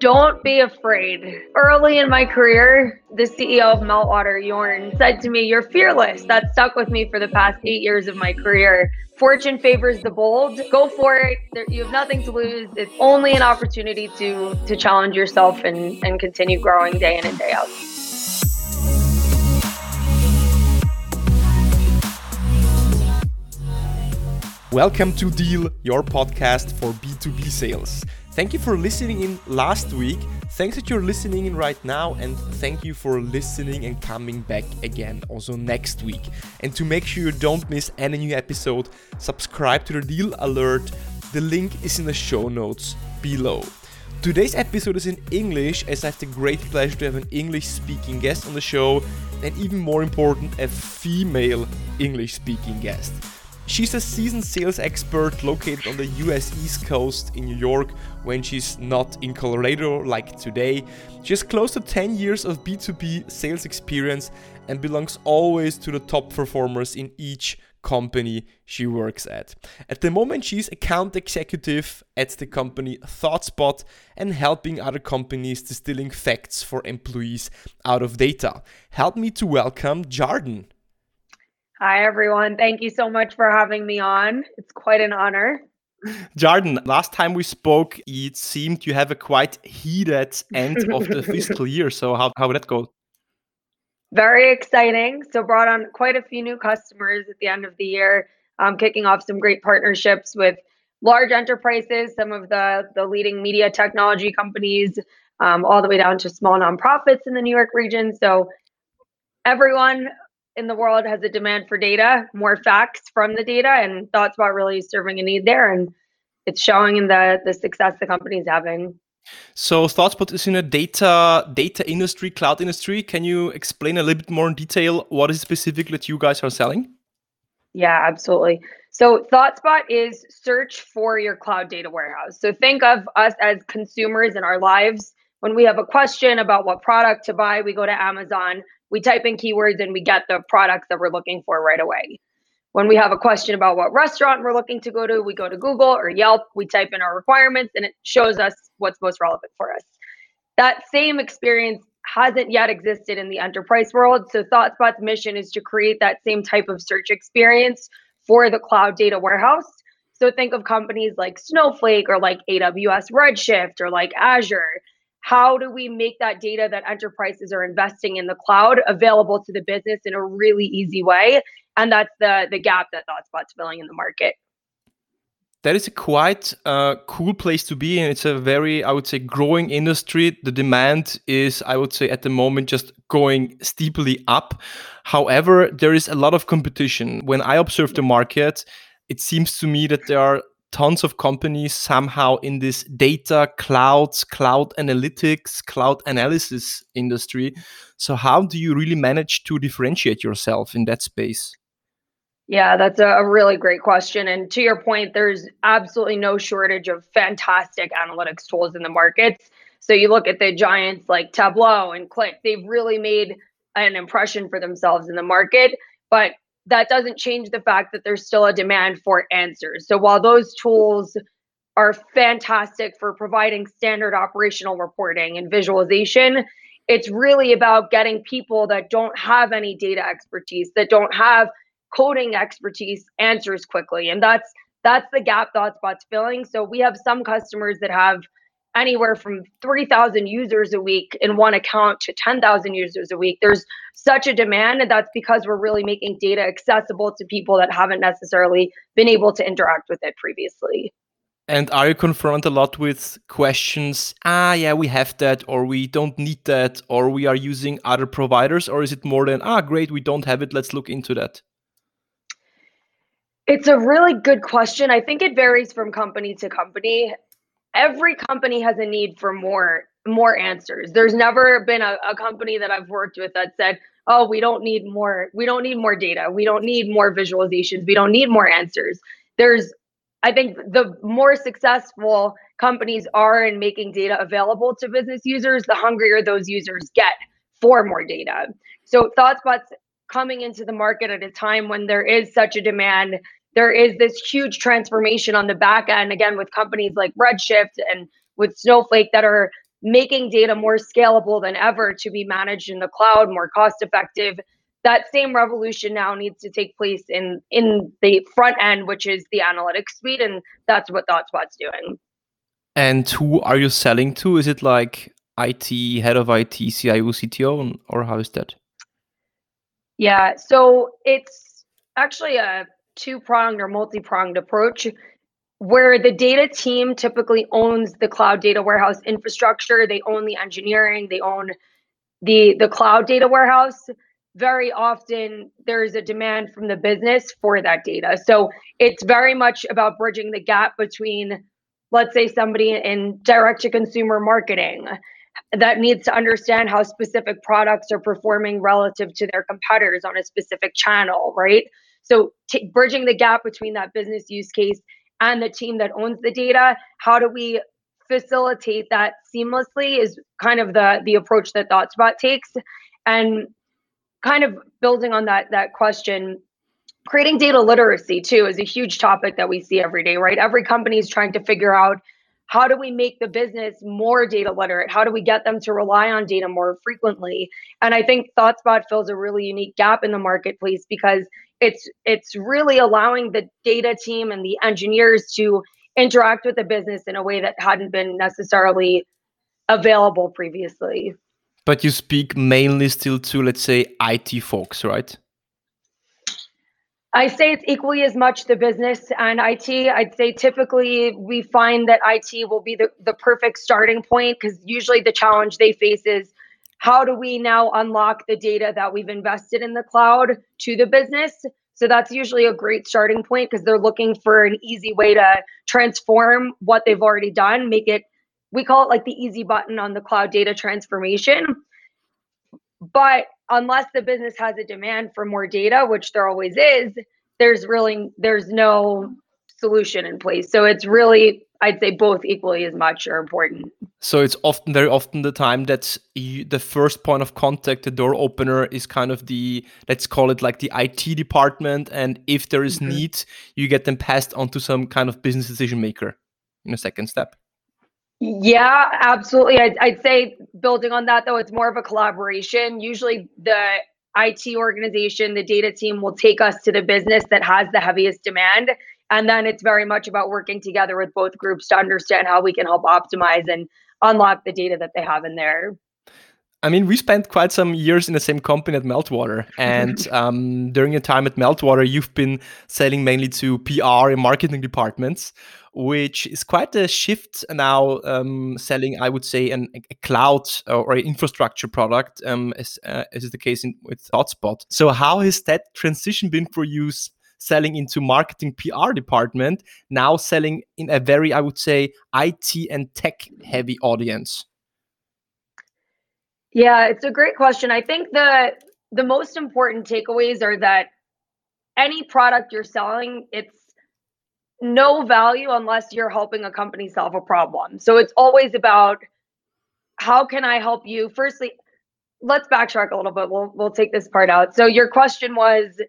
Don't be afraid. Early in my career, the CEO of Meltwater, Jorn, said to me, You're fearless. That stuck with me for the past eight years of my career. Fortune favors the bold. Go for it. There, you have nothing to lose. It's only an opportunity to to challenge yourself and, and continue growing day in and day out. Welcome to Deal, your podcast for B2B sales. Thank you for listening in last week. Thanks that you're listening in right now, and thank you for listening and coming back again also next week. And to make sure you don't miss any new episode, subscribe to the Deal Alert. The link is in the show notes below. Today's episode is in English, as I have the great pleasure to have an English speaking guest on the show, and even more important, a female English speaking guest. She's a seasoned sales expert located on the US East Coast in New York when she's not in Colorado like today. She has close to 10 years of B2B sales experience and belongs always to the top performers in each company she works at. At the moment, she's account executive at the company ThoughtSpot and helping other companies distilling facts for employees out of data. Help me to welcome Jarden. Hi, everyone. Thank you so much for having me on. It's quite an honor. Jarden, last time we spoke, it seemed you have a quite heated end of the fiscal year. So, how, how would that go? Very exciting. So, brought on quite a few new customers at the end of the year, um, kicking off some great partnerships with large enterprises, some of the, the leading media technology companies, um, all the way down to small nonprofits in the New York region. So, everyone in the world has a demand for data, more facts from the data, and ThoughtSpot really serving a need there, and it's showing in the the success the company's having. So ThoughtSpot is in a data data industry, cloud industry. Can you explain a little bit more in detail what is specific that you guys are selling? Yeah, absolutely. So ThoughtSpot is search for your cloud data warehouse. So think of us as consumers in our lives. When we have a question about what product to buy, we go to Amazon we type in keywords and we get the products that we're looking for right away. When we have a question about what restaurant we're looking to go to, we go to Google or Yelp, we type in our requirements and it shows us what's most relevant for us. That same experience hasn't yet existed in the enterprise world. So ThoughtSpot's mission is to create that same type of search experience for the cloud data warehouse. So think of companies like Snowflake or like AWS Redshift or like Azure how do we make that data that enterprises are investing in the cloud available to the business in a really easy way? And that's the the gap that thoughtspot's filling in the market. That is a quite uh, cool place to be and it's a very i would say growing industry. The demand is i would say at the moment just going steeply up. However there is a lot of competition. When i observe the market it seems to me that there are tons of companies somehow in this data clouds cloud analytics cloud analysis industry. So how do you really manage to differentiate yourself in that space? Yeah that's a really great question. And to your point there's absolutely no shortage of fantastic analytics tools in the markets. So you look at the giants like tableau and Qlik they've really made an impression for themselves in the market. But that doesn't change the fact that there's still a demand for answers. So while those tools are fantastic for providing standard operational reporting and visualization, it's really about getting people that don't have any data expertise, that don't have coding expertise answers quickly. And that's that's the gap ThoughtSpot's filling. So we have some customers that have anywhere from 3,000 users a week in one account to 10,000 users a week. There's such a demand, and that's because we're really making data accessible to people that haven't necessarily been able to interact with it previously. And are you confronted a lot with questions? Ah, yeah, we have that, or we don't need that, or we are using other providers, or is it more than ah, great, we don't have it, let's look into that? It's a really good question. I think it varies from company to company every company has a need for more more answers. There's never been a, a company that I've worked with that said, "Oh, we don't need more. We don't need more data. We don't need more visualizations. We don't need more answers." There's I think the more successful companies are in making data available to business users, the hungrier those users get for more data. So ThoughtSpot's coming into the market at a time when there is such a demand there is this huge transformation on the back end again with companies like redshift and with snowflake that are making data more scalable than ever to be managed in the cloud, more cost effective. That same revolution now needs to take place in in the front end, which is the analytics suite, and that's what ThoughtSpot's doing. And who are you selling to? Is it like IT, head of IT, CIO, CTO, or how is that? Yeah, so it's actually a two pronged or multi pronged approach where the data team typically owns the cloud data warehouse infrastructure, they own the engineering, they own the the cloud data warehouse. Very often there's a demand from the business for that data. So it's very much about bridging the gap between let's say somebody in direct to consumer marketing that needs to understand how specific products are performing relative to their competitors on a specific channel, right? So t- bridging the gap between that business use case and the team that owns the data, how do we facilitate that seamlessly is kind of the the approach that ThoughtSpot takes. And kind of building on that that question, creating data literacy too is a huge topic that we see every day, right? Every company is trying to figure out how do we make the business more data literate? How do we get them to rely on data more frequently? And I think ThoughtSpot fills a really unique gap in the marketplace because it's it's really allowing the data team and the engineers to interact with the business in a way that hadn't been necessarily available previously. But you speak mainly still to let's say IT folks, right? I say it's equally as much the business and IT. I'd say typically we find that IT will be the, the perfect starting point because usually the challenge they face is how do we now unlock the data that we've invested in the cloud to the business? So that's usually a great starting point because they're looking for an easy way to transform what they've already done, make it, we call it like the easy button on the cloud data transformation. But unless the business has a demand for more data, which there always is, there's really there's no solution in place. So it's really I'd say both equally as much are important. So it's often very often the time that the first point of contact, the door opener, is kind of the let's call it like the IT department, and if there is mm-hmm. need, you get them passed on to some kind of business decision maker in a second step. Yeah, absolutely. I'd, I'd say building on that though, it's more of a collaboration. Usually the IT organization, the data team will take us to the business that has the heaviest demand. And then it's very much about working together with both groups to understand how we can help optimize and unlock the data that they have in there. I mean, we spent quite some years in the same company at Meltwater, and um, during your time at Meltwater, you've been selling mainly to PR and marketing departments, which is quite a shift now. Um, selling, I would say, an, a cloud or an infrastructure product, um, as, uh, as is the case in, with ThoughtSpot. So, how has that transition been for you? Selling into marketing PR department now selling in a very I would say IT and tech heavy audience yeah, it's a great question. I think the the most important takeaways are that any product you're selling, it's no value unless you're helping a company solve a problem. So it's always about how can I help you? Firstly, let's backtrack a little bit. We'll we'll take this part out. So your question was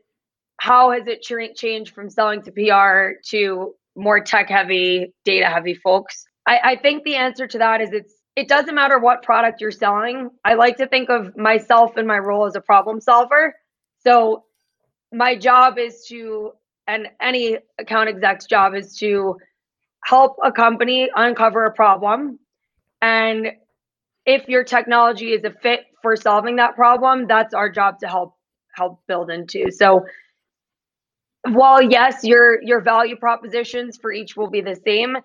how has it changed from selling to PR to more tech heavy, data heavy folks? I, I think the answer to that is it's it doesn't matter what product you're selling. I like to think of myself and my role as a problem solver. So my job is to, and any account exec's job is to help a company uncover a problem. And if your technology is a fit for solving that problem, that's our job to help help build into. So while yes, your your value propositions for each will be the same,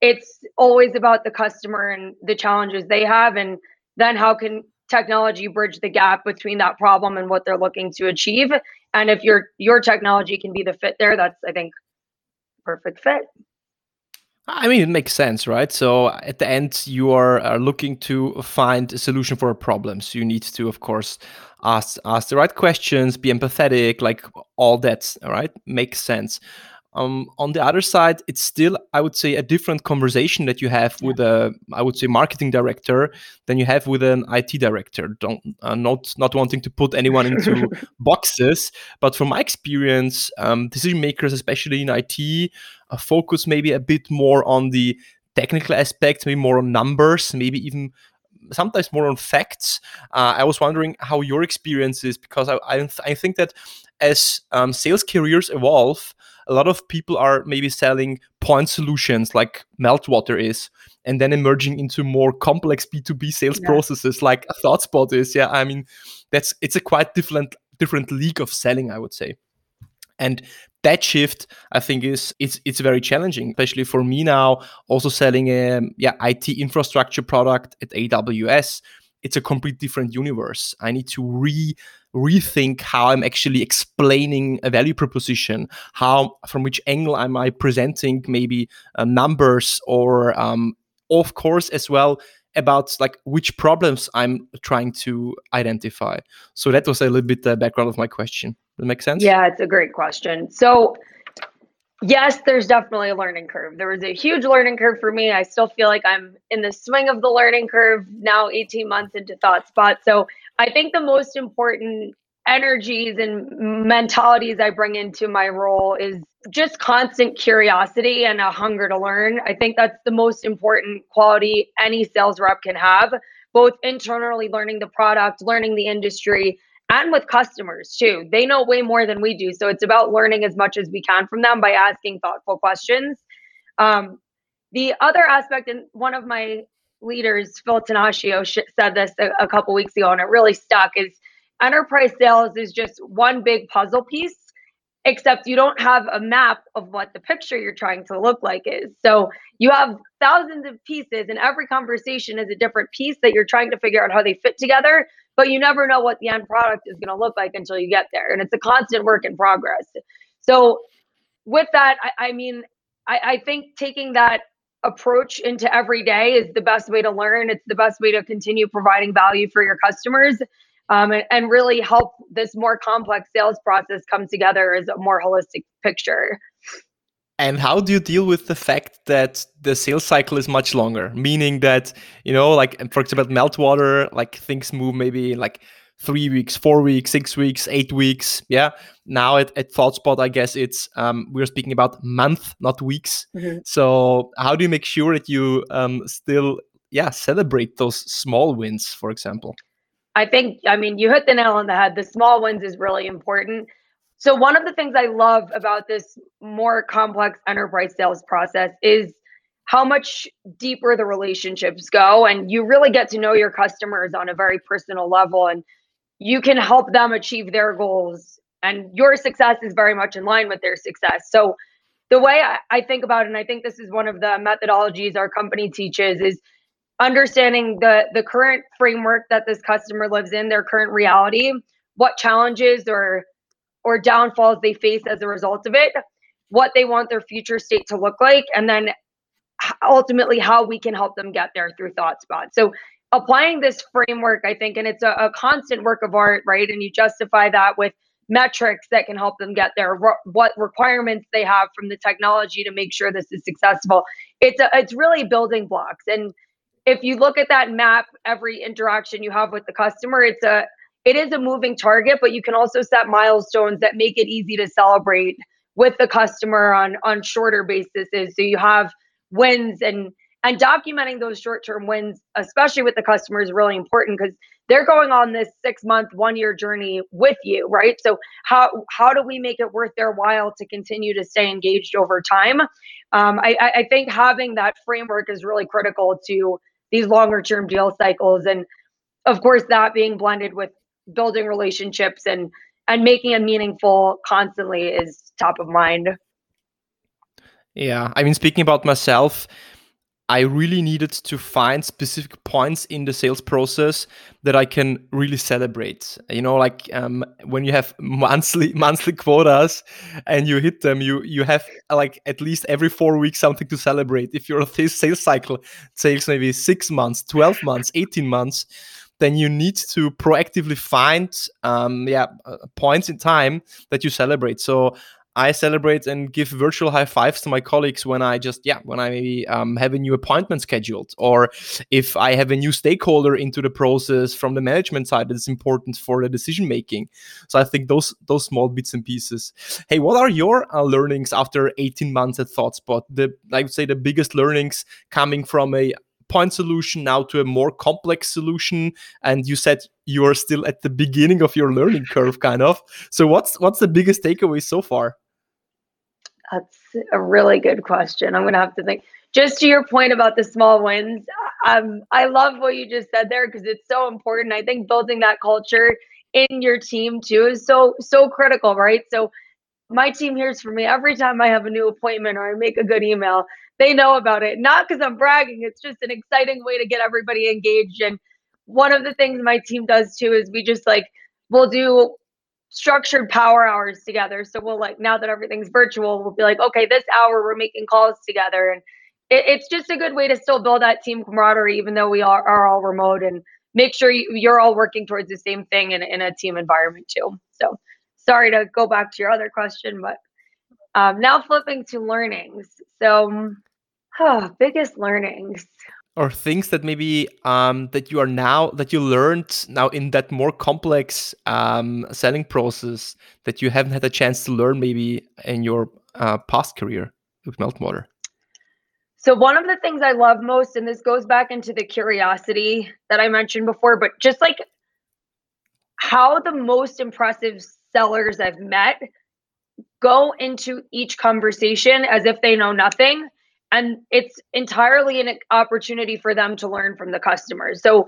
it's always about the customer and the challenges they have and then how can technology bridge the gap between that problem and what they're looking to achieve. And if your your technology can be the fit there that's i think perfect fit I mean, it makes sense, right? So at the end, you are, are, looking to find a solution for a problem. So you need to, of course, ask ask the right questions, be empathetic, like all that. All right, makes sense. Um, on the other side, it's still, I would say, a different conversation that you have yeah. with a, I would say, marketing director than you have with an IT director. Don't uh, not not wanting to put anyone into boxes, but from my experience, um, decision makers, especially in IT, focus maybe a bit more on the technical aspects, maybe more on numbers, maybe even sometimes more on facts. Uh, I was wondering how your experience is because I, I, I think that as um, sales careers evolve, a lot of people are maybe selling point solutions like Meltwater is, and then emerging into more complex B2B sales yeah. processes like ThoughtSpot is. Yeah, I mean, that's it's a quite different different league of selling, I would say. And that shift, I think, is it's it's very challenging, especially for me now. Also selling a yeah IT infrastructure product at AWS, it's a complete different universe. I need to re rethink how I'm actually explaining a value proposition, how from which angle am I presenting maybe uh, numbers or um, of course as well about like which problems I'm trying to identify. So that was a little bit the background of my question. Does that make sense? Yeah, it's a great question. So yes, there's definitely a learning curve. There was a huge learning curve for me. I still feel like I'm in the swing of the learning curve now 18 months into ThoughtSpot. So I think the most important energies and mentalities I bring into my role is just constant curiosity and a hunger to learn. I think that's the most important quality any sales rep can have, both internally learning the product, learning the industry, and with customers too. They know way more than we do. So it's about learning as much as we can from them by asking thoughtful questions. Um, the other aspect, and one of my leaders, Phil Tanaccio, said this a, a couple weeks ago, and it really stuck is enterprise sales is just one big puzzle piece except you don't have a map of what the picture you're trying to look like is. So you have thousands of pieces, and every conversation is a different piece that you're trying to figure out how they fit together, but you never know what the end product is going to look like until you get there. And it's a constant work in progress. So, with that, I, I mean, I, I think taking that approach into every day is the best way to learn. It's the best way to continue providing value for your customers um, and, and really help this more complex sales process come together as a more holistic picture. And how do you deal with the fact that the sales cycle is much longer? Meaning that, you know, like for example, Meltwater, like things move maybe like three weeks, four weeks, six weeks, eight weeks. Yeah. Now at, at ThoughtSpot, I guess it's um, we're speaking about month, not weeks. Mm-hmm. So how do you make sure that you um, still yeah celebrate those small wins, for example? I think, I mean, you hit the nail on the head. The small wins is really important. So, one of the things I love about this more complex enterprise sales process is how much deeper the relationships go. And you really get to know your customers on a very personal level, and you can help them achieve their goals. And your success is very much in line with their success. So, the way I, I think about it, and I think this is one of the methodologies our company teaches, is understanding the the current framework that this customer lives in, their current reality, what challenges or or downfalls they face as a result of it, what they want their future state to look like, and then ultimately how we can help them get there through ThoughtSpot. So applying this framework, I think, and it's a, a constant work of art, right? And you justify that with metrics that can help them get there what requirements they have from the technology to make sure this is successful it's a, it's really building blocks and if you look at that map, every interaction you have with the customer, it's a it is a moving target, but you can also set milestones that make it easy to celebrate with the customer on on shorter basis. So you have wins and and documenting those short-term wins, especially with the customer, is really important because they're going on this six-month, one-year journey with you, right? So how how do we make it worth their while to continue to stay engaged over time? Um, I, I think having that framework is really critical to these longer term deal cycles and of course that being blended with building relationships and and making it meaningful constantly is top of mind yeah i mean speaking about myself I really needed to find specific points in the sales process that I can really celebrate. You know, like um, when you have monthly monthly quotas and you hit them, you you have like at least every four weeks something to celebrate. If your sales cycle takes maybe six months, twelve months, eighteen months, then you need to proactively find um, yeah uh, points in time that you celebrate. So I celebrate and give virtual high fives to my colleagues when I just yeah when I maybe um, have a new appointment scheduled or if I have a new stakeholder into the process from the management side that's important for the decision making. So I think those those small bits and pieces. Hey, what are your uh, learnings after 18 months at ThoughtSpot? The I would say the biggest learnings coming from a point solution now to a more complex solution and you said you're still at the beginning of your learning curve kind of. So what's what's the biggest takeaway so far? That's a really good question. I'm going to have to think. Just to your point about the small wins um, i love what you just said there because it's so important. I think building that culture in your team too is so so critical right? So my team hears from me every time i have a new appointment or i make a good email they know about it. Not because I'm bragging, it's just an exciting way to get everybody engaged. And one of the things my team does too is we just like, we'll do structured power hours together. So we'll like, now that everything's virtual, we'll be like, okay, this hour we're making calls together. And it, it's just a good way to still build that team camaraderie, even though we are, are all remote and make sure you, you're all working towards the same thing in, in a team environment too. So sorry to go back to your other question, but um, now flipping to learnings. So Oh, biggest learnings. Or things that maybe um, that you are now that you learned now in that more complex um, selling process that you haven't had a chance to learn maybe in your uh, past career with Meltwater. So one of the things I love most, and this goes back into the curiosity that I mentioned before, but just like how the most impressive sellers I've met go into each conversation as if they know nothing and it's entirely an opportunity for them to learn from the customers. So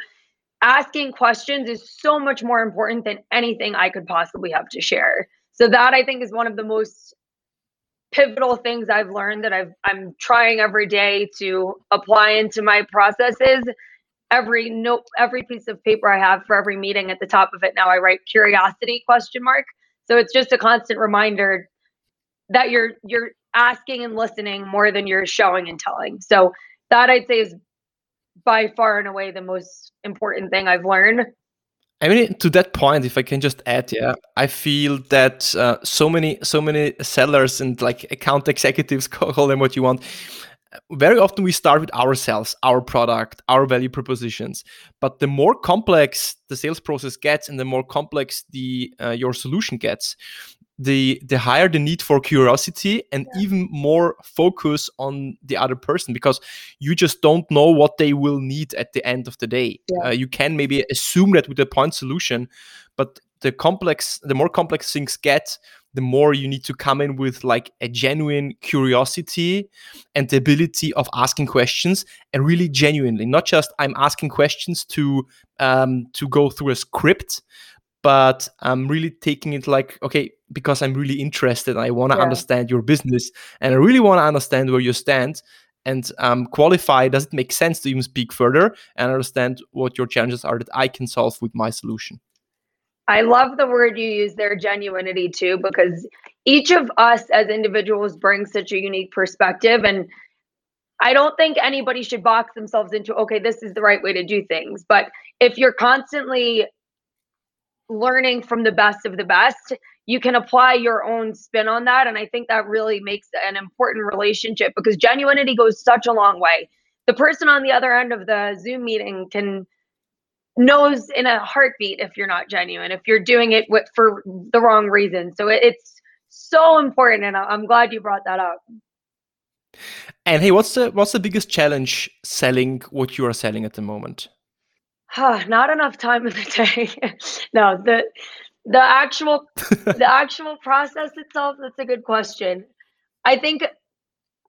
asking questions is so much more important than anything i could possibly have to share. So that i think is one of the most pivotal things i've learned that i've i'm trying every day to apply into my processes. Every note every piece of paper i have for every meeting at the top of it now i write curiosity question mark. So it's just a constant reminder that you're you're asking and listening more than you're showing and telling. So that I'd say is by far and away the most important thing I've learned. I mean, to that point, if I can just add, yeah, I feel that uh, so many, so many sellers and like account executives call them what you want. Very often we start with ourselves, our product, our value propositions. But the more complex the sales process gets, and the more complex the uh, your solution gets, the the higher the need for curiosity and yeah. even more focus on the other person because you just don't know what they will need at the end of the day yeah. uh, you can maybe assume that with a point solution but the complex the more complex things get the more you need to come in with like a genuine curiosity and the ability of asking questions and really genuinely not just i'm asking questions to um to go through a script but I'm really taking it like, okay, because I'm really interested. I want to yeah. understand your business and I really want to understand where you stand and um, qualify. Does it make sense to even speak further and understand what your challenges are that I can solve with my solution? I love the word you use there, genuinity, too, because each of us as individuals brings such a unique perspective. And I don't think anybody should box themselves into, okay, this is the right way to do things. But if you're constantly learning from the best of the best, you can apply your own spin on that. And I think that really makes an important relationship because genuinity goes such a long way. The person on the other end of the Zoom meeting can knows in a heartbeat if you're not genuine, if you're doing it with, for the wrong reason. So it, it's so important, and I'm glad you brought that up. And hey, what's the what's the biggest challenge selling what you are selling at the moment? not enough time in the day. no, the the actual the actual process itself, that's a good question. I think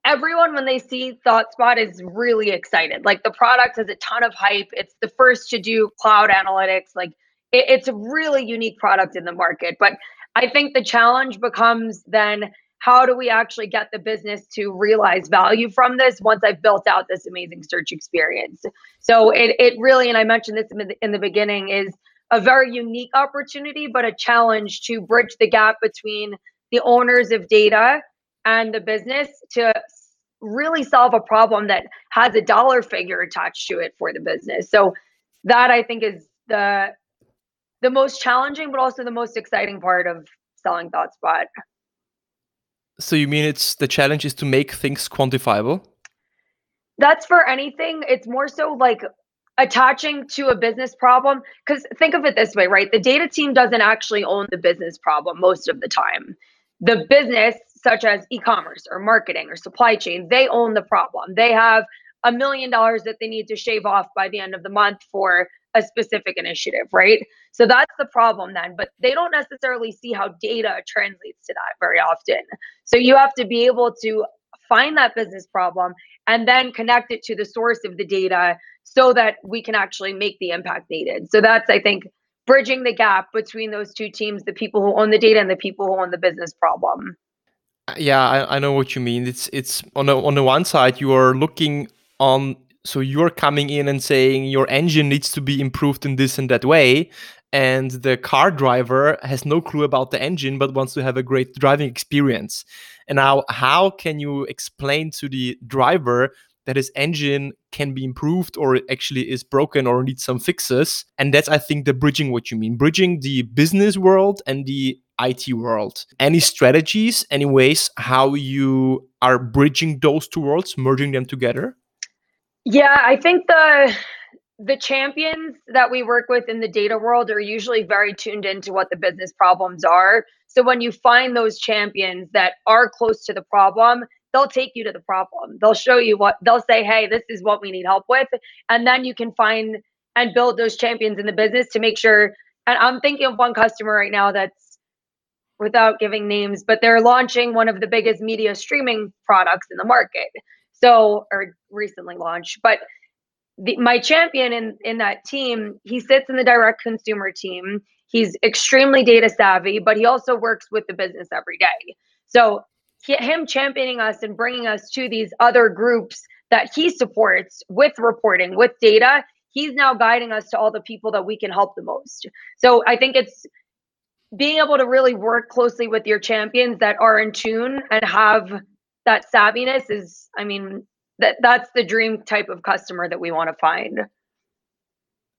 everyone when they see ThoughtSpot is really excited. Like the product has a ton of hype. It's the first to do cloud analytics. Like it, it's a really unique product in the market. But I think the challenge becomes then how do we actually get the business to realize value from this once I've built out this amazing search experience? So it, it really, and I mentioned this in the, in the beginning, is a very unique opportunity, but a challenge to bridge the gap between the owners of data and the business to really solve a problem that has a dollar figure attached to it for the business. So that I think is the the most challenging, but also the most exciting part of selling ThoughtSpot. So you mean it's the challenge is to make things quantifiable? That's for anything. It's more so like attaching to a business problem because think of it this way right? The data team doesn't actually own the business problem most of the time. The business such as e-commerce or marketing or supply chain they own the problem. They have a million dollars that they need to shave off by the end of the month for a specific initiative right? So that's the problem then but they don't necessarily see how data translates to that very often. So you have to be able to find that business problem and then connect it to the source of the data so that we can actually make the impact needed. So that's, I think, bridging the gap between those two teams the people who own the data and the people who own the business problem. Yeah, I, I know what you mean. It's it's on the on the one side you are looking on so you're coming in and saying your engine needs to be improved in this and that way and the car driver has no clue about the engine but wants to have a great driving experience and now how can you explain to the driver that his engine can be improved or actually is broken or needs some fixes and that's i think the bridging what you mean bridging the business world and the IT world. Any strategies, any ways how you are bridging those two worlds, merging them together? Yeah, I think the the champions that we work with in the data world are usually very tuned into what the business problems are. So when you find those champions that are close to the problem, they'll take you to the problem. They'll show you what they'll say, hey, this is what we need help with. And then you can find and build those champions in the business to make sure. And I'm thinking of one customer right now that's without giving names, but they're launching one of the biggest media streaming products in the market. So, or recently launched, but the, my champion in in that team, he sits in the direct consumer team. He's extremely data savvy, but he also works with the business every day. So he, him championing us and bringing us to these other groups that he supports with reporting, with data, he's now guiding us to all the people that we can help the most. So I think it's being able to really work closely with your champions that are in tune and have that savviness is, I mean, that that's the dream type of customer that we want to find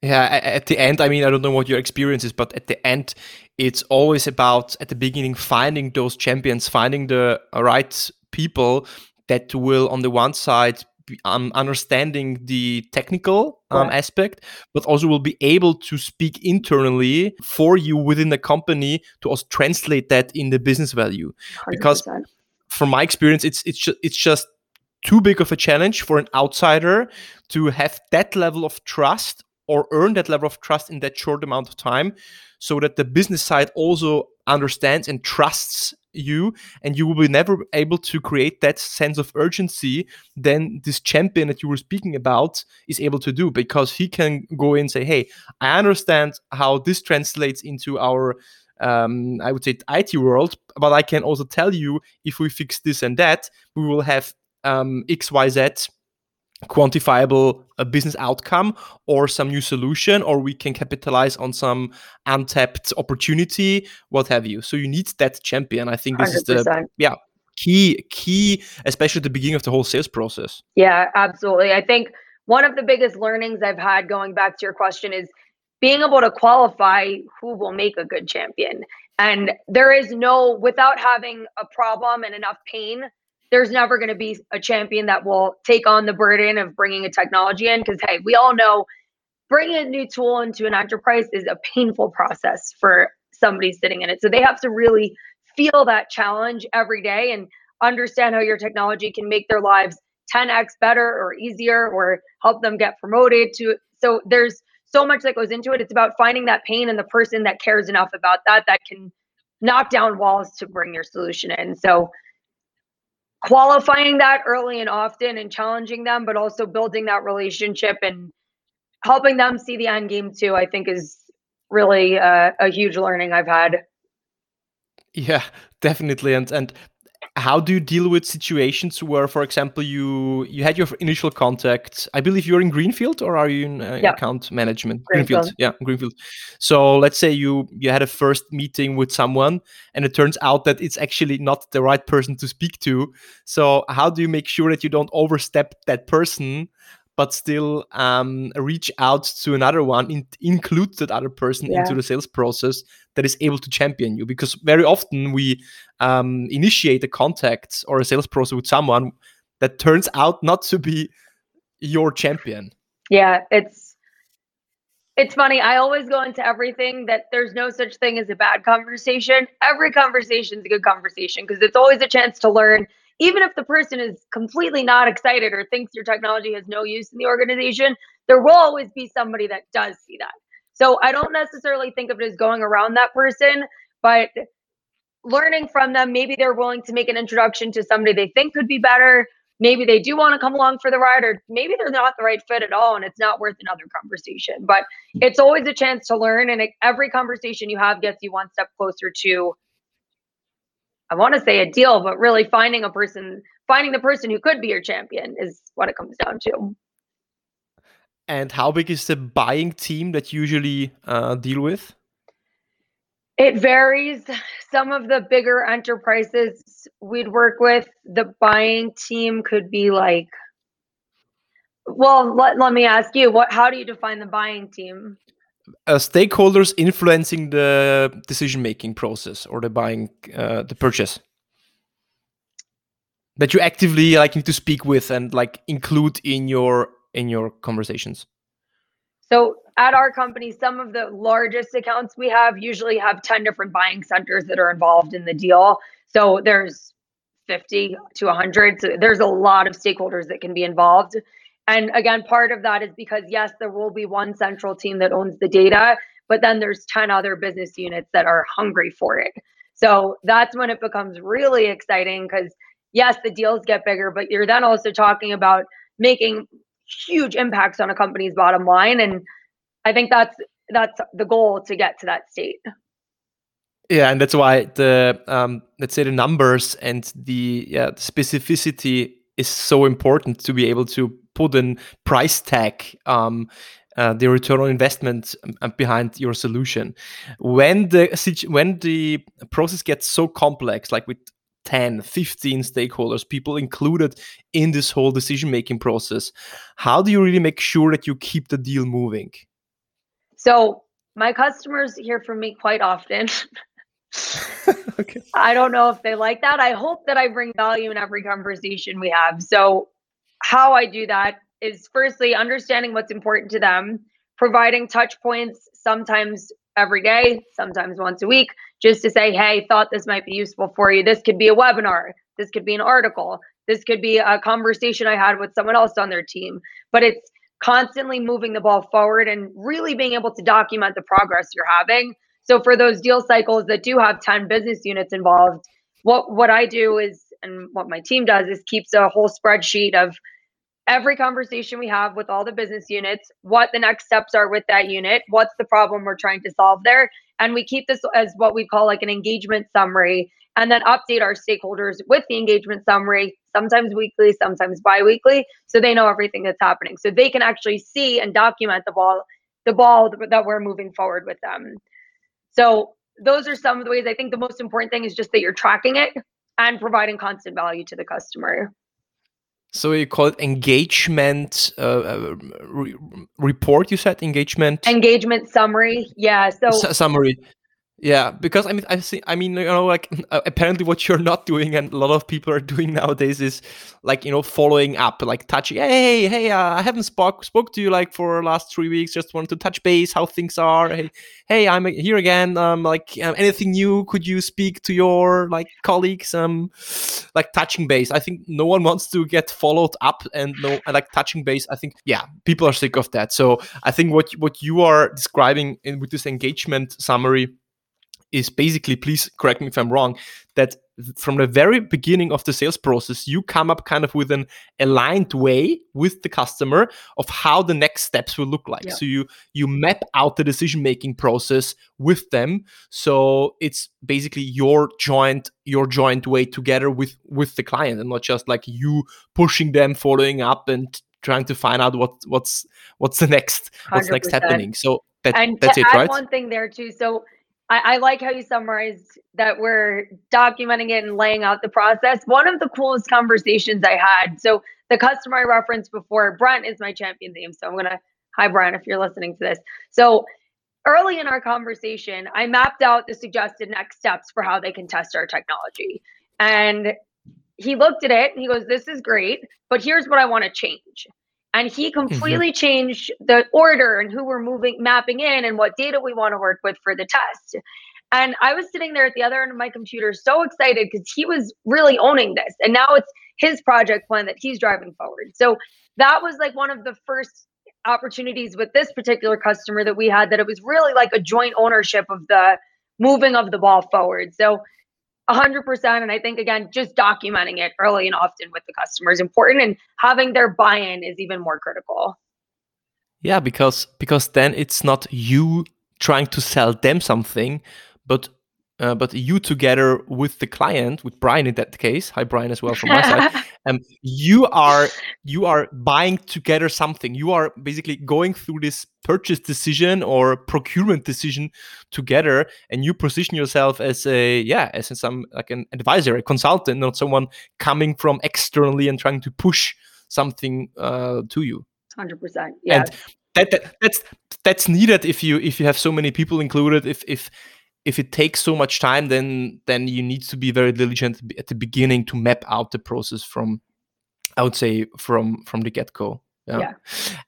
yeah at the end i mean i don't know what your experience is but at the end it's always about at the beginning finding those champions finding the right people that will on the one side um, understanding the technical um, aspect, but also will be able to speak internally for you within the company to also translate that in the business value. 100%. Because from my experience, it's it's ju- it's just too big of a challenge for an outsider to have that level of trust or earn that level of trust in that short amount of time so that the business side also understands and trusts you and you will be never able to create that sense of urgency then this champion that you were speaking about is able to do because he can go in and say hey i understand how this translates into our um, i would say it world but i can also tell you if we fix this and that we will have um, xyz quantifiable a uh, business outcome or some new solution or we can capitalize on some untapped opportunity what have you. So you need that champion. I think this 100%. is the yeah key key especially at the beginning of the whole sales process. Yeah absolutely. I think one of the biggest learnings i've had going back to your question is being able to qualify who will make a good champion. And there is no without having a problem and enough pain there's never going to be a champion that will take on the burden of bringing a technology in because hey we all know bringing a new tool into an enterprise is a painful process for somebody sitting in it. So they have to really feel that challenge every day and understand how your technology can make their lives 10x better or easier or help them get promoted to so there's so much that goes into it. It's about finding that pain and the person that cares enough about that that can knock down walls to bring your solution in. So qualifying that early and often and challenging them, but also building that relationship and helping them see the end game too, I think is really uh, a huge learning I've had. Yeah, definitely. And and how do you deal with situations where for example you you had your initial contact i believe you're in greenfield or are you in uh, yeah. account management greenfield. greenfield. yeah greenfield so let's say you you had a first meeting with someone and it turns out that it's actually not the right person to speak to so how do you make sure that you don't overstep that person but still um, reach out to another one, in, include that other person yeah. into the sales process that is able to champion you. Because very often we um, initiate a contact or a sales process with someone that turns out not to be your champion. Yeah, it's it's funny. I always go into everything that there's no such thing as a bad conversation. Every conversation is a good conversation because it's always a chance to learn even if the person is completely not excited or thinks your technology has no use in the organization, there will always be somebody that does see that. So I don't necessarily think of it as going around that person, but learning from them, maybe they're willing to make an introduction to somebody they think could be better. Maybe they do want to come along for the ride, or maybe they're not the right fit at all and it's not worth another conversation. But it's always a chance to learn, and every conversation you have gets you one step closer to I want to say a deal, but really finding a person, finding the person who could be your champion is what it comes down to. And how big is the buying team that you usually uh, deal with? It varies. Some of the bigger enterprises we'd work with, the buying team could be like, well, let, let me ask you, what how do you define the buying team? uh, stakeholders influencing the decision making process or the buying uh, the purchase that you actively like need to speak with and like include in your in your conversations? So at our company some of the largest accounts we have usually have 10 different buying centers that are involved in the deal. So there's 50 to 100 so there's a lot of stakeholders that can be involved. And again, part of that is because, yes, there will be one central team that owns the data, but then there's 10 other business units that are hungry for it. So that's when it becomes really exciting because, yes, the deals get bigger, but you're then also talking about making huge impacts on a company's bottom line. And I think that's that's the goal to get to that state. Yeah, and that's why the um, let's say the numbers and the yeah specificity is so important to be able to put a price tag um, uh, the return on investment um, behind your solution. When the when the process gets so complex, like with 10, 15 stakeholders, people included in this whole decision making process, how do you really make sure that you keep the deal moving? So, my customers hear from me quite often. okay. I don't know if they like that. I hope that I bring value in every conversation we have. So, how I do that is firstly understanding what's important to them, providing touch points sometimes every day, sometimes once a week, just to say, hey, thought this might be useful for you. This could be a webinar, this could be an article, this could be a conversation I had with someone else on their team. But it's constantly moving the ball forward and really being able to document the progress you're having. So for those deal cycles that do have 10 business units involved, what what I do is and what my team does is keeps a whole spreadsheet of every conversation we have with all the business units, what the next steps are with that unit, what's the problem we're trying to solve there. And we keep this as what we call like an engagement summary and then update our stakeholders with the engagement summary, sometimes weekly, sometimes bi-weekly, so they know everything that's happening. So they can actually see and document the ball, the ball that we're moving forward with them. So those are some of the ways I think the most important thing is just that you're tracking it and providing constant value to the customer. So you call it engagement uh, uh, re report. You said engagement engagement summary. Yeah. So S summary. Yeah, because I mean, I see. I mean, you know, like uh, apparently, what you're not doing, and a lot of people are doing nowadays, is like you know, following up, like touching. Hey, hey, uh, I haven't spoke spoke to you like for last three weeks. Just wanted to touch base, how things are. Hey, hey, I'm here again. Um, like um, anything new? Could you speak to your like colleagues? Um, like touching base. I think no one wants to get followed up, and no, like touching base. I think yeah, people are sick of that. So I think what what you are describing in with this engagement summary is basically, please correct me if I'm wrong, that from the very beginning of the sales process, you come up kind of with an aligned way with the customer of how the next steps will look like. Yeah. So you you map out the decision making process with them. So it's basically your joint your joint way together with with the client, and not just like you pushing them, following up, and trying to find out what what's what's the next what's 100%. next happening. So that, and that's it, right? One thing there too. So I, I, like how you summarized that we're documenting it and laying out the process. One of the coolest conversations I had. So the customer I referenced before, Brent is my champion name. So I'm gonna hi Brent if you're listening to this. So early in our conversation, I mapped out the suggested next steps for how they can test our technology. And he looked at it and he goes, This is great, but here's what I want to change. And he completely changed the order and who we're moving, mapping in, and what data we want to work with for the test. And I was sitting there at the other end of my computer, so excited because he was really owning this. And now it's his project plan that he's driving forward. So that was like one of the first opportunities with this particular customer that we had that it was really like a joint ownership of the moving of the ball forward. So 100% and i think again just documenting it early and often with the customer is important and having their buy-in is even more critical. Yeah because because then it's not you trying to sell them something but uh, but you together with the client, with Brian in that case, hi Brian as well from my side, um, you are you are buying together something. You are basically going through this purchase decision or procurement decision together, and you position yourself as a yeah as some like an advisor, a consultant, not someone coming from externally and trying to push something uh, to you. Hundred percent, yeah. And that, that that's that's needed if you if you have so many people included. If if if it takes so much time, then then you need to be very diligent at the beginning to map out the process from, I would say, from from the get go. Yeah. yeah.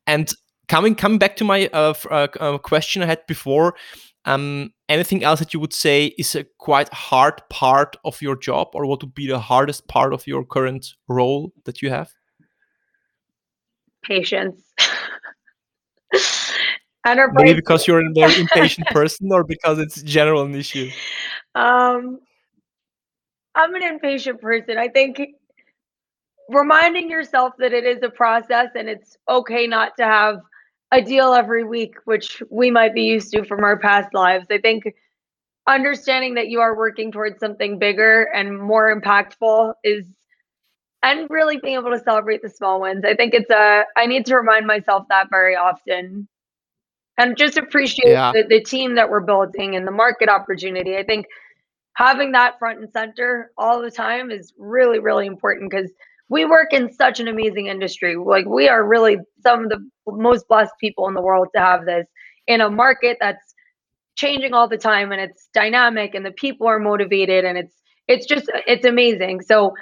And coming coming back to my uh, uh, uh, question I had before, um, anything else that you would say is a quite hard part of your job, or what would be the hardest part of your current role that you have? Patience. Maybe because you're a very impatient person, or because it's general an issue. Um, I'm an impatient person. I think reminding yourself that it is a process and it's okay not to have a deal every week, which we might be used to from our past lives. I think understanding that you are working towards something bigger and more impactful is and really being able to celebrate the small wins. I think it's a I need to remind myself that very often and just appreciate yeah. the, the team that we're building and the market opportunity. I think having that front and center all the time is really, really important because we work in such an amazing industry. Like we are really some of the most blessed people in the world to have this in a market that's changing all the time and it's dynamic and the people are motivated and it's it's just it's amazing. So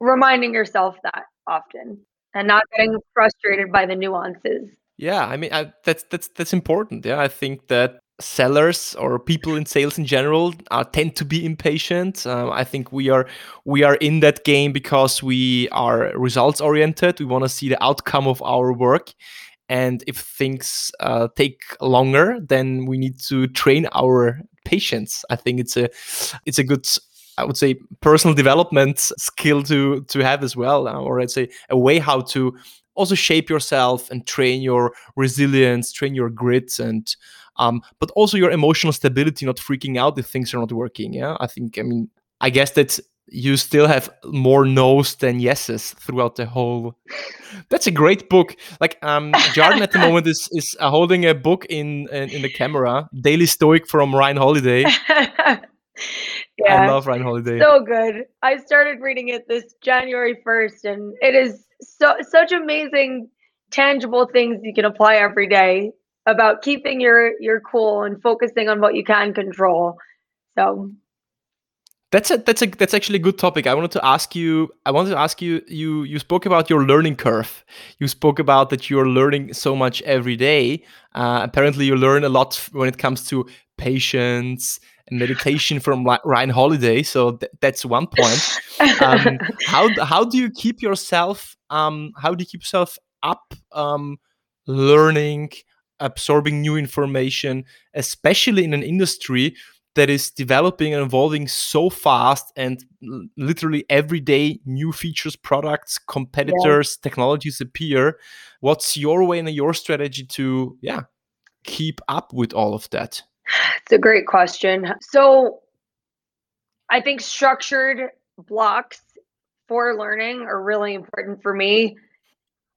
reminding yourself that often and not getting frustrated by the nuances. Yeah, I mean I, that's that's that's important. Yeah, I think that sellers or people in sales in general uh, tend to be impatient. Um, I think we are we are in that game because we are results oriented. We want to see the outcome of our work, and if things uh, take longer, then we need to train our patience. I think it's a it's a good I would say personal development skill to to have as well, uh, or I'd say a way how to also shape yourself and train your resilience, train your grit, and um, but also your emotional stability, not freaking out if things are not working. Yeah, I think. I mean, I guess that you still have more no's than yeses throughout the whole. That's a great book. Like um, Jordan at the moment is is holding a book in, in, in the camera, Daily Stoic from Ryan Holiday. yeah, I love Ryan Holiday. So good. I started reading it this January first, and it is so such amazing tangible things you can apply every day about keeping your your cool and focusing on what you can control. So that's a that's a that's actually a good topic. I wanted to ask you. I wanted to ask you. You you spoke about your learning curve. You spoke about that you're learning so much every day. Uh, apparently, you learn a lot when it comes to patience and meditation from Ryan Holiday. So th- that's one point. Um, how how do you keep yourself? Um, how do you keep yourself up? Um, learning, absorbing new information, especially in an industry that is developing and evolving so fast and literally every day new features products competitors yeah. technologies appear what's your way and your strategy to yeah keep up with all of that it's a great question so i think structured blocks for learning are really important for me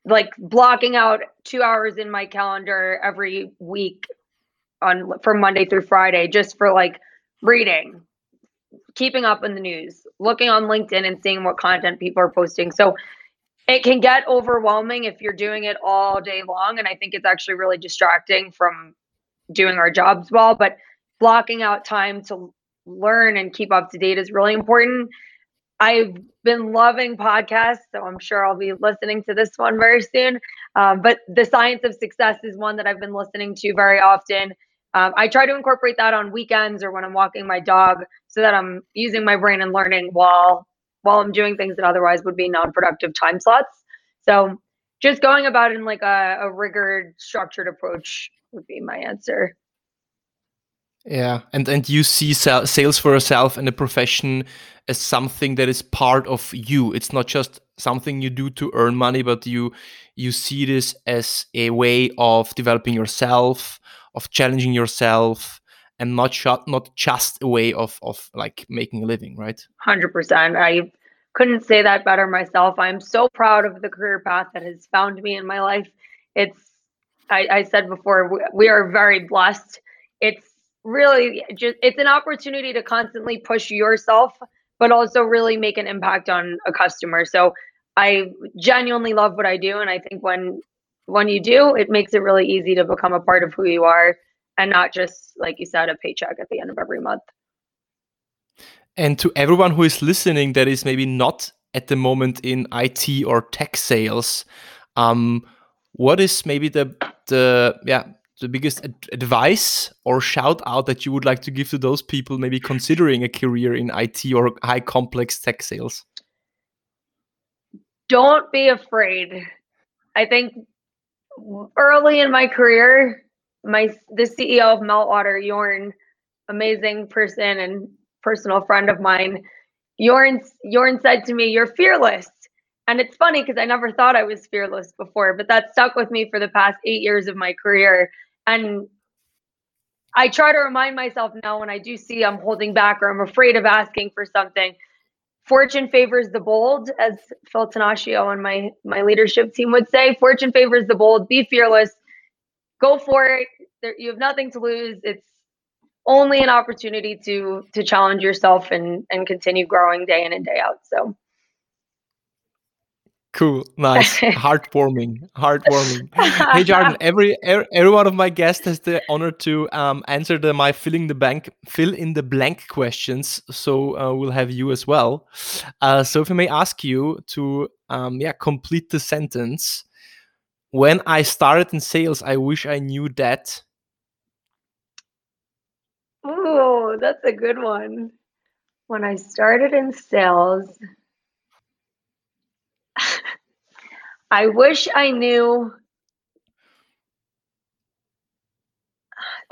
like blocking out two hours in my calendar every week on from Monday through Friday just for like reading, keeping up in the news, looking on LinkedIn and seeing what content people are posting. So it can get overwhelming if you're doing it all day long. And I think it's actually really distracting from doing our jobs well. But blocking out time to learn and keep up to date is really important. I've been loving podcasts, so I'm sure I'll be listening to this one very soon. Um, but the science of success is one that I've been listening to very often. Um, I try to incorporate that on weekends or when I'm walking my dog, so that I'm using my brain and learning while while I'm doing things that otherwise would be non-productive time slots. So just going about in like a, a rigored, structured approach would be my answer. Yeah, and and you see sales for yourself and the profession as something that is part of you. It's not just something you do to earn money, but you you see this as a way of developing yourself, of challenging yourself, and not just not just a way of of like making a living, right? Hundred percent. I couldn't say that better myself. I'm so proud of the career path that has found me in my life. It's I, I said before we, we are very blessed. It's really just it's an opportunity to constantly push yourself but also really make an impact on a customer so i genuinely love what i do and i think when when you do it makes it really easy to become a part of who you are and not just like you said a paycheck at the end of every month and to everyone who is listening that is maybe not at the moment in it or tech sales um what is maybe the the yeah the biggest ad advice or shout out that you would like to give to those people maybe considering a career in IT or high complex tech sales? Don't be afraid. I think early in my career, my the CEO of Meltwater, Jorn, amazing person and personal friend of mine, Jorn Jorn said to me, "You're fearless." And it's funny because I never thought I was fearless before, but that stuck with me for the past eight years of my career. And I try to remind myself now when I do see I'm holding back or I'm afraid of asking for something. Fortune favors the bold, as Phil Tanaccio and my my leadership team would say. Fortune favors the bold. Be fearless. Go for it. There, you have nothing to lose. It's only an opportunity to to challenge yourself and and continue growing day in and day out. So Cool, nice, heartwarming, heartwarming. hey, Jordan, every, every every one of my guests has the honor to um, answer the my filling the blank fill in the blank questions. So uh, we'll have you as well. Uh, so if I may ask you to um, yeah complete the sentence. When I started in sales, I wish I knew that. Oh, that's a good one. When I started in sales, I wish I knew.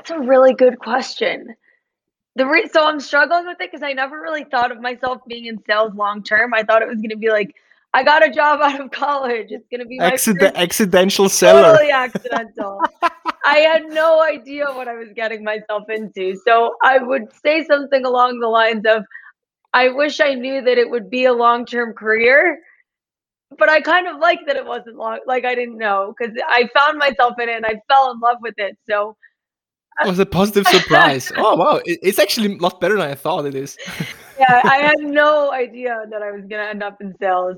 It's a really good question. The re- so I'm struggling with it because I never really thought of myself being in sales long term. I thought it was going to be like I got a job out of college. It's going to be Accident- accidental seller. Totally accidental. I had no idea what I was getting myself into. So I would say something along the lines of, I wish I knew that it would be a long term career but I kind of like that it wasn't long. Like I didn't know because I found myself in it and I fell in love with it. So it was a positive surprise. oh wow, it's actually a lot better than I thought it is. yeah, I had no idea that I was gonna end up in sales.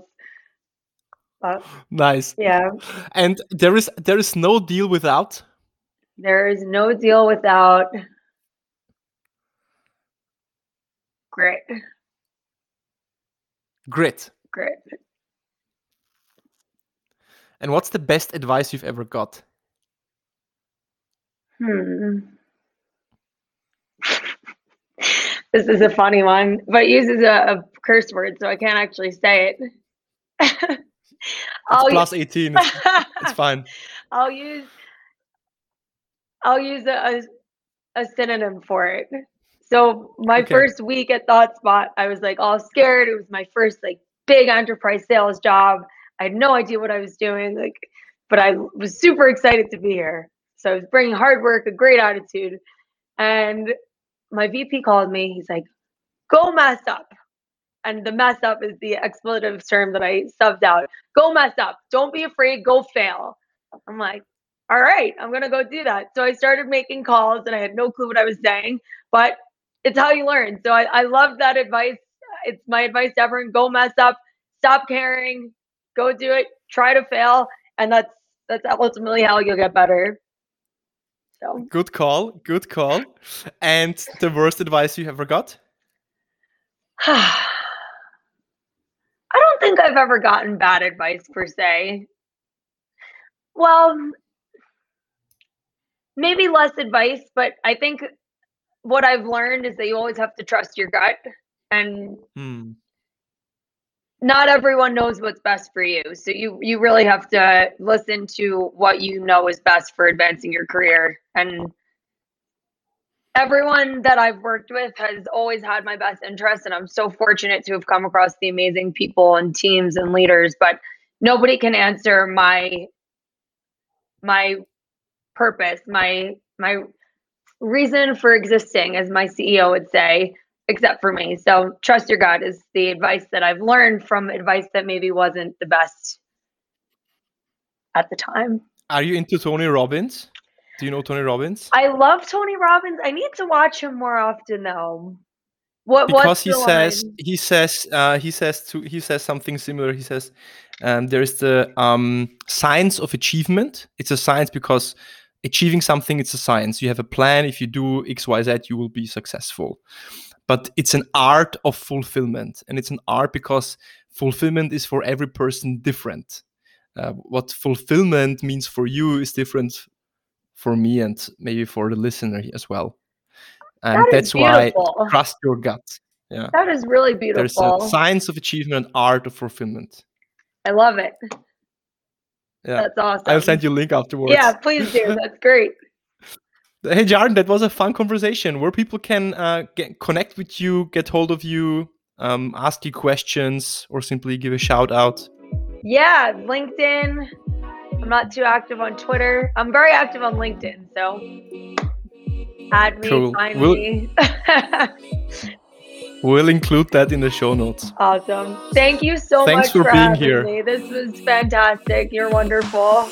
But, nice. Yeah. And there is there is no deal without. There is no deal without grit. Grit. Grit. And what's the best advice you've ever got? Hmm. this is a funny one, but uses a, a, curse word, so I can't actually say it. it's plus 18. It's, it's, fine. I'll use I'll use a, a, a synonym for it. So my okay. first week at ThoughtSpot, I was like all scared. It was my first like big enterprise sales job. I had no idea what I was doing, like, but I was super excited to be here. So I was bringing hard work, a great attitude, and my VP called me. He's like, "Go mess up," and the mess up is the expletive term that I subbed out. Go mess up. Don't be afraid. Go fail. I'm like, all right, I'm going to go do that. So I started making calls and I had no clue what I was saying, but it's how you learn. So I, I love that advice. It's my advice to everyone go mess up, stop caring, go do it, try to fail. And that's, that's ultimately how you'll get better. So good call. Good call. And the worst advice you ever got? I don't think I've ever gotten bad advice per se. Well, maybe less advice, but I think what I've learned is that you always have to trust your gut and hmm. Not everyone knows what's best for you. So you you really have to listen to what you know is best for advancing your career and everyone that I've worked with has always had my best interest and I'm so fortunate to have come across the amazing people and teams and leaders, but nobody can answer my my purpose, my my reason for existing, as my CEO would say, except for me. So trust your gut is the advice that I've learned from advice that maybe wasn't the best at the time. Are you into Tony Robbins? Do you know Tony Robbins? I love Tony Robbins. I need to watch him more often though. What because he says, he says uh, he says to he says something similar. He says um, there's the um, science of achievement. It's a science because achieving something it's a science you have a plan if you do xyz you will be successful but it's an art of fulfillment and it's an art because fulfillment is for every person different uh, what fulfillment means for you is different for me and maybe for the listener as well and that that's why trust your gut yeah that is really beautiful there's a science of achievement art of fulfillment i love it yeah. That's awesome. I'll send you a link afterwards. Yeah, please do. That's great. Hey, Jarden, that was a fun conversation where people can uh, get, connect with you, get hold of you, um, ask you questions, or simply give a shout out. Yeah, LinkedIn. I'm not too active on Twitter. I'm very active on LinkedIn, so add me, cool. find we'll, me. We'll include that in the show notes. Awesome. Thank you so Thanks much for, for being here. Me. This was fantastic. You're wonderful.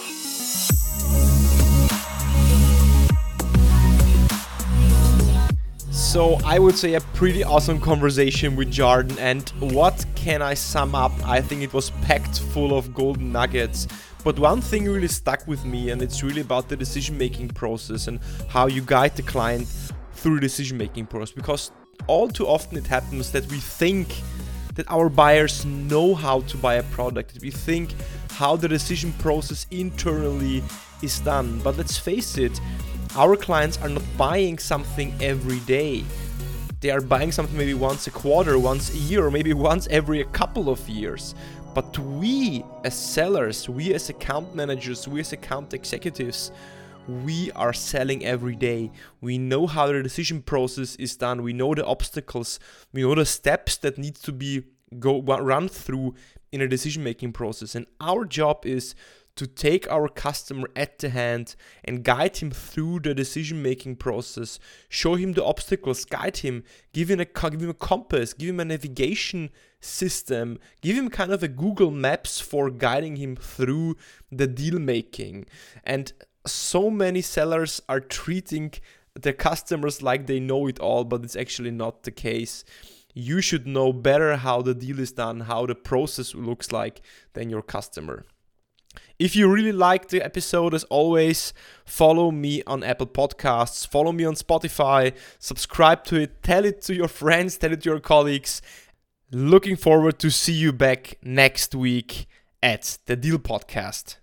So I would say a pretty awesome conversation with Jarden and what can I sum up? I think it was packed full of golden nuggets. But one thing really stuck with me and it's really about the decision making process and how you guide the client through the decision making process because all too often it happens that we think that our buyers know how to buy a product, we think how the decision process internally is done. But let's face it, our clients are not buying something every day. They are buying something maybe once a quarter, once a year, or maybe once every a couple of years. But we as sellers, we as account managers, we as account executives, we are selling every day. We know how the decision process is done. We know the obstacles. We know the steps that need to be go run through in a decision making process. And our job is to take our customer at the hand and guide him through the decision making process, show him the obstacles, guide him, give him a give him a compass, give him a navigation system, give him kind of a Google Maps for guiding him through the deal making. And so many sellers are treating their customers like they know it all, but it's actually not the case. You should know better how the deal is done, how the process looks like than your customer. If you really liked the episode, as always, follow me on Apple Podcasts, follow me on Spotify, subscribe to it, tell it to your friends, tell it to your colleagues. Looking forward to see you back next week at the Deal Podcast.